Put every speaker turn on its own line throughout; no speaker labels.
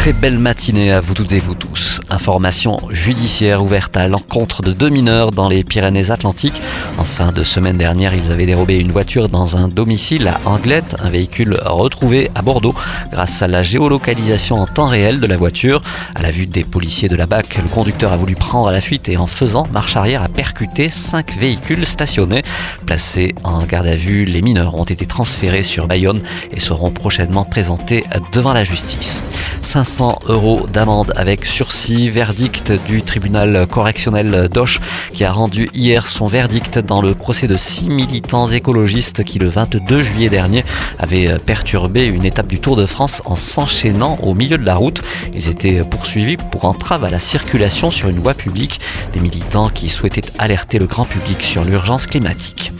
Très belle matinée à vous toutes et vous tous. Information judiciaire ouverte à l'encontre de deux mineurs dans les Pyrénées-Atlantiques. En fin de semaine dernière, ils avaient dérobé une voiture dans un domicile à Anglette, un véhicule retrouvé à Bordeaux grâce à la géolocalisation en temps réel de la voiture. À la vue des policiers de la BAC, le conducteur a voulu prendre la fuite et en faisant marche arrière a percuté cinq véhicules stationnés. Placés en garde à vue, les mineurs ont été transférés sur Bayonne et seront prochainement présentés devant la justice. 500 euros d'amende avec sursis, verdict du tribunal correctionnel d'Auch qui a rendu hier son verdict dans le procès de six militants écologistes qui le 22 juillet dernier avaient perturbé une étape du Tour de France en s'enchaînant au milieu de la route. Ils étaient poursuivis pour entrave à la circulation sur une voie publique, des militants qui souhaitaient alerter le grand public sur l'urgence climatique.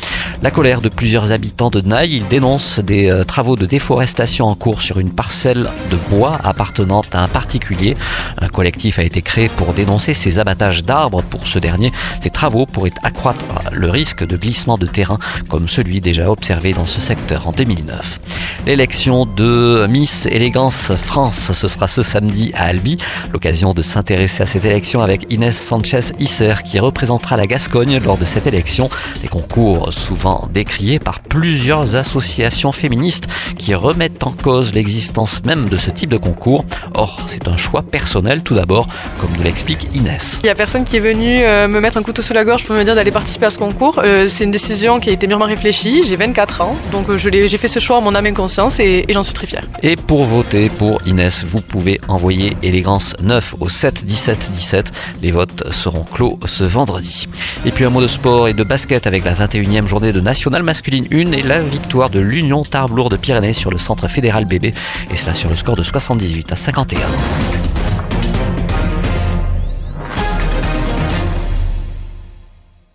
La colère de plusieurs habitants de Naï, ils dénoncent des euh, travaux de déforestation en cours sur une parcelle de bois appartenant à un particulier. Un collectif a été créé pour dénoncer ces abattages d'arbres. Pour ce dernier, ces travaux pourraient accroître le risque de glissement de terrain comme celui déjà observé dans ce secteur en 2009. L'élection de Miss Élégance France, ce sera ce samedi à Albi. L'occasion de s'intéresser à cette élection avec Inès Sanchez-Isser qui représentera la Gascogne lors de cette élection. Des concours souvent décrié par plusieurs associations féministes qui remettent en cause l'existence même de ce type de concours. Or, c'est un choix personnel tout d'abord, comme nous l'explique Inès.
Il n'y a personne qui est venu euh, me mettre un couteau sous la gorge pour me dire d'aller participer à ce concours. Euh, c'est une décision qui a été mûrement réfléchie. J'ai 24 ans, donc euh, j'ai fait ce choix en mon âme et conscience et, et j'en suis très fière.
Et pour voter pour Inès, vous pouvez envoyer élégance 9 au 7 17 17. Les votes seront clos ce vendredi. Et puis un mot de sport et de basket avec la 21e journée de nationale masculine 1 et la victoire de l'Union Tarbes-Lourdes-Pyrénées sur le centre fédéral bébé et cela sur le score de 78 à 51.